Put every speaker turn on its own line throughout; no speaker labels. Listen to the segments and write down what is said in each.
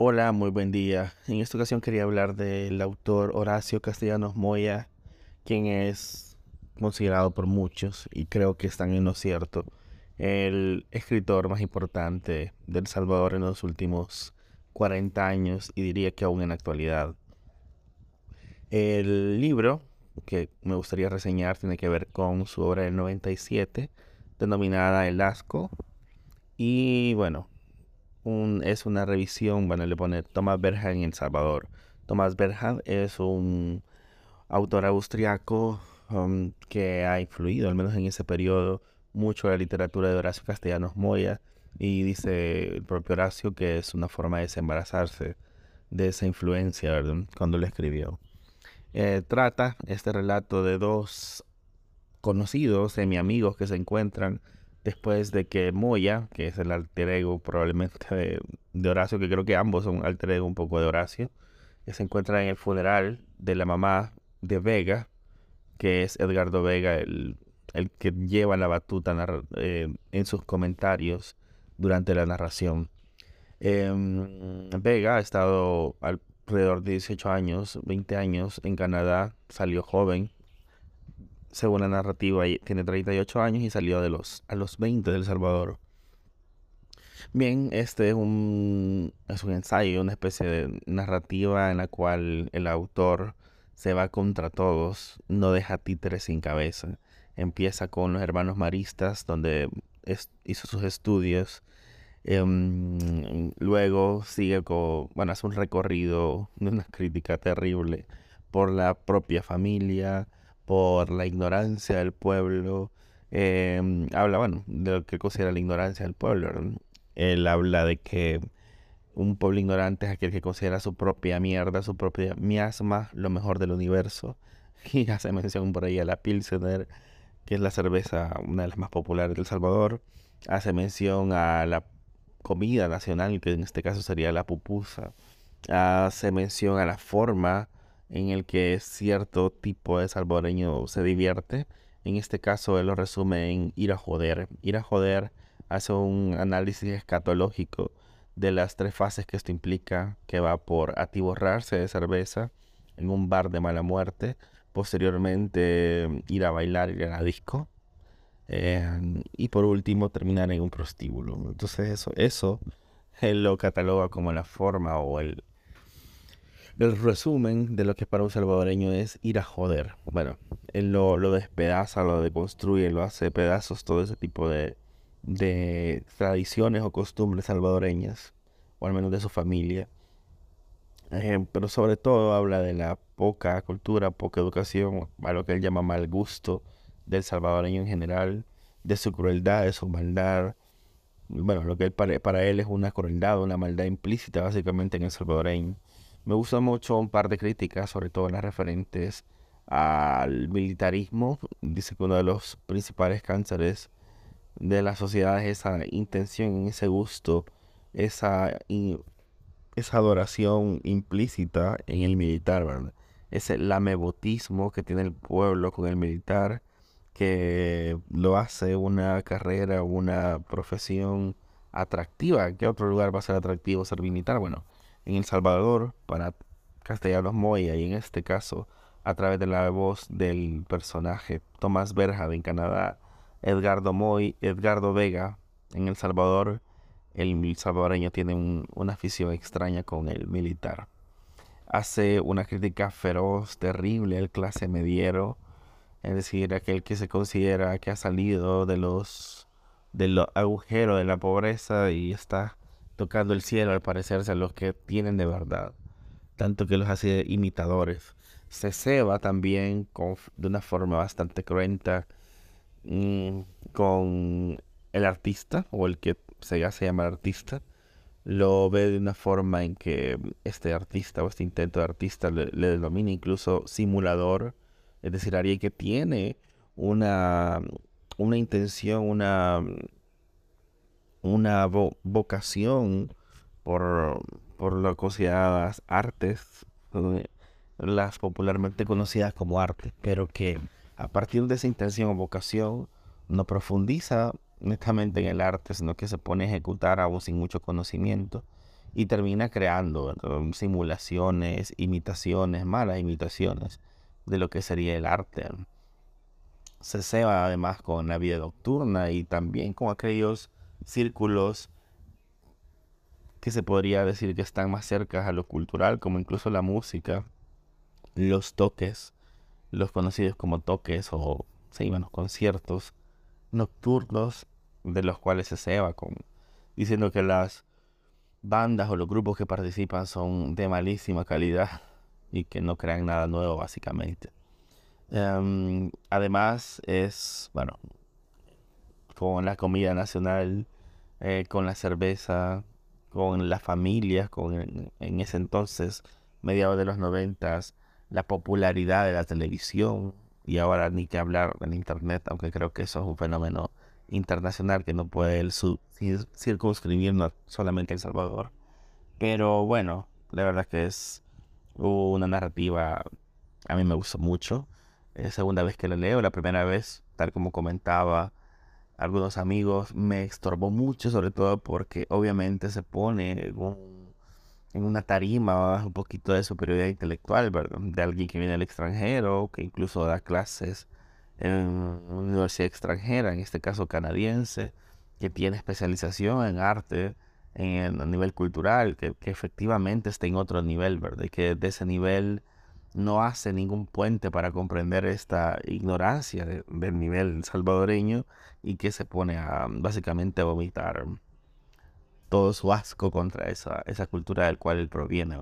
Hola, muy buen día. En esta ocasión quería hablar del autor Horacio Castellanos Moya, quien es considerado por muchos, y creo que están en lo cierto, el escritor más importante del Salvador en los últimos 40 años y diría que aún en la actualidad. El libro que me gustaría reseñar tiene que ver con su obra del 97, denominada El Asco. Y bueno, es una revisión, bueno, le pone Thomas Berhan en El Salvador. Thomas Berhan es un autor austriaco um, que ha influido, al menos en ese periodo, mucho la literatura de Horacio Castellanos Moya. Y dice el propio Horacio que es una forma de desembarazarse de esa influencia, ¿verdad? Cuando lo escribió. Eh, trata este relato de dos conocidos, semi-amigos que se encuentran después de que Moya, que es el alter ego probablemente de, Horacio, que creo que ambos son alter ego un poco de Horacio, que se encuentran en el funeral de la mamá de Vega, que es Edgardo Vega, el, que lleva la batuta eh, en sus comentarios durante la narración. Em, Vega ha estado alrededor de 18 años, 20 años en Canadá, salió joven, según la narrativa, tiene 38 años y salió de los, a los 20 del Salvador. Bien, este es un, es un ensayo, una especie de narrativa en la cual el autor se va contra todos, no deja títeres sin cabeza. Empieza con los hermanos maristas, donde hizo sus estudios. Em, luego sigue con, bueno, hace un recorrido de una crítica terrible por la propia familia, por la ignorancia del pueblo. Em, habla, bueno, de lo que considera la ignorancia del pueblo. Él habla de que un pueblo ignorante es aquel que considera su propia mierda, su propia miasma, lo mejor del universo. Y hace mención por ahí a la Pilsener, que es la cerveza, una de las más populares del Salvador. Hace mención a la comida nacional, que en este caso sería la pupusa. Hace mención a la forma en el que cierto tipo de salvadoreño se divierte. En este caso él lo resume en ir a joder. Ir a joder hace un análisis escatológico de las tres fases que esto implica, que va por atiborrarse de cerveza en un bar de mala muerte, posteriormente ir a bailar, ir a la disco, eh, y por último terminar en un prostíbulo. Entonces eso, eso él lo cataloga como la forma o el, el resumen de lo que para un salvadoreño es ir a joder. Bueno, él lo, despedaza, lo deconstruye, lo hace pedazos, todo ese tipo de, de tradiciones o costumbres salvadoreñas, o al menos de su familia. Eh, pero sobre todo habla de la poca cultura, poca educación, a lo que él llama mal gusto del salvadoreño en general, de su crueldad, de su maldad. Bueno, lo que él, para, para él es una crueldad, una maldad implícita básicamente en el salvadoreño. Me gusta mucho un par de críticas, sobre todo las referentes al militarismo. Dice que uno de los principales cánceres de la sociedad es esa intención, ese gusto, esa, esa adoración implícita en el militar, ¿verdad? Ese lamebotismo que tiene el pueblo con el militar, que lo hace una carrera, una profesión atractiva. ¿Qué otro lugar va a ser atractivo ser militar? Bueno, en El Salvador para Castellanos Moya y en este caso a través de la voz del personaje Tomás Berja en Canadá, Edgardo Moy, Edgardo Vega en El Salvador, el salvadoreño tiene una afición extraña con el militar. Hace una crítica feroz, terrible al clase mediero, es decir, aquel que se considera que ha salido de los del agujero de la pobreza y está tocando el cielo al parecerse a los que tienen de verdad, tanto que los hace imitadores. Se ceba también de una forma bastante cruenta mm, con el artista o el que se hace llamar artista. Lo ve de una forma en que este artista o este intento de artista le, le denomina incluso simulador, es decir, alguien que tiene una, una intención, una una vocación por, por lo consideradas artes, eh, las popularmente conocidas como arte, pero que a partir de esa intención o vocación no profundiza netamente en el arte, sino que se pone a ejecutar aún sin mucho conocimiento y termina creando simulaciones, imitaciones, malas imitaciones de lo que sería el arte. Se ceba además con la vida nocturna y también con aquellos círculos que se podría decir que están más cerca a lo cultural, como incluso la música, los toques, los conocidos como toques o sí, bueno, conciertos nocturnos de los cuales se ceba con diciendo que las bandas o los grupos que participan son de malísima calidad y que no crean nada nuevo básicamente. Em, además es, bueno, con la comida nacional, eh, con la cerveza, con las familias, con en ese entonces, mediados de los noventas, la popularidad de la televisión y ahora ni que hablar del internet, aunque creo que eso es un fenómeno internacional que no puede el solamente El Salvador. Pero bueno, la verdad que es una narrativa, a mí me gustó mucho. Es segunda vez que la leo, la primera vez, tal como comentaba algunos amigos, me estorbó mucho, sobre todo porque obviamente se pone en una tarima un poquito de superioridad intelectual, De alguien que viene del extranjero, que incluso da clases en una universidad extranjera, en este caso canadiense, que tiene especialización en arte en, a nivel cultural, que, efectivamente está en otro nivel, ¿verdad? Y que de ese nivel no hace ningún puente para comprender esta ignorancia del nivel salvadoreño y que se pone a básicamente vomitar todo su asco contra esa, esa cultura del cual él proviene.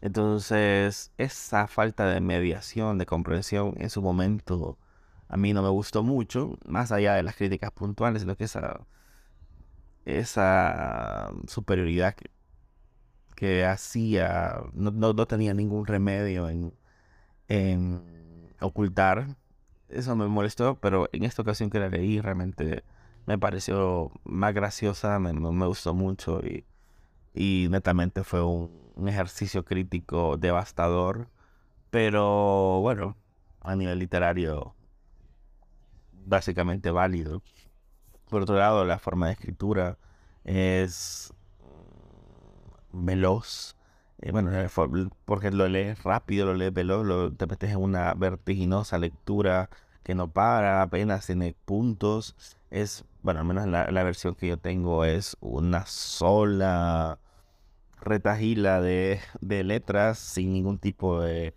Entonces, esa falta de mediación, de comprensión en su momento a mí no me gustó mucho, más allá de las críticas puntuales, lo que esa, esa superioridad que, hacía, no, tenía ningún remedio en, ocultar. Eso me molestó, pero en esta ocasión que la leí realmente me pareció más graciosa, me, gustó mucho y, y netamente fue un, un ejercicio crítico devastador, pero bueno, a nivel literario básicamente válido. Por otro lado, la forma de escritura es veloz. Eh, bueno, porque lo lees rápido, lo lees veloz, lo, te metes en una vertiginosa lectura que no para, apenas tiene puntos. Es, bueno, al menos la, la versión que yo tengo es una sola retagila de, de letras sin ningún tipo de,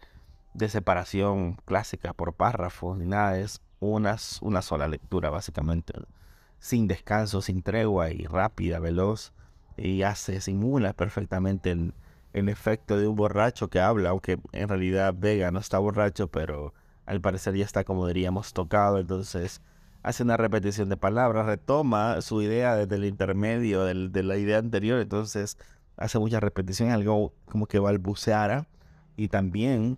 de separación clásica por párrafos ni nada. Es una, una sola lectura, básicamente, sin descanso, sin tregua y rápida, veloz, y hace, simula perfectamente el, efecto de un borracho que habla, aunque en realidad Vega no está borracho, pero al parecer ya está, como diríamos, tocado, entonces hace una repetición de palabras, retoma su idea desde el intermedio de la idea anterior, entonces hace mucha repetición, algo como que balbuceara, y también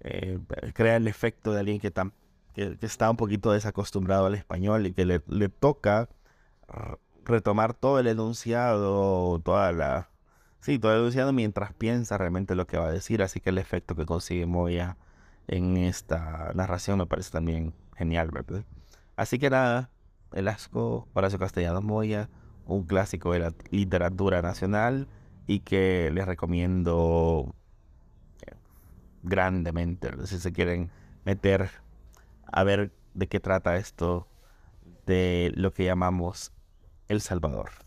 eh, crea el efecto de alguien que, tan que, está un poquito desacostumbrado al español y que le, toca retomar todo el enunciado, toda la... Sí, todo el enunciado mientras piensa realmente lo que va a decir, así que el efecto que consigue Moya en esta narración me parece también genial, ¿verdad? Así que nada, El asco, Horacio Castellanos Moya, un clásico de la literatura nacional y que les recomiendo grandemente, si se quieren meter a ver de qué trata esto de lo que llamamos El Salvador.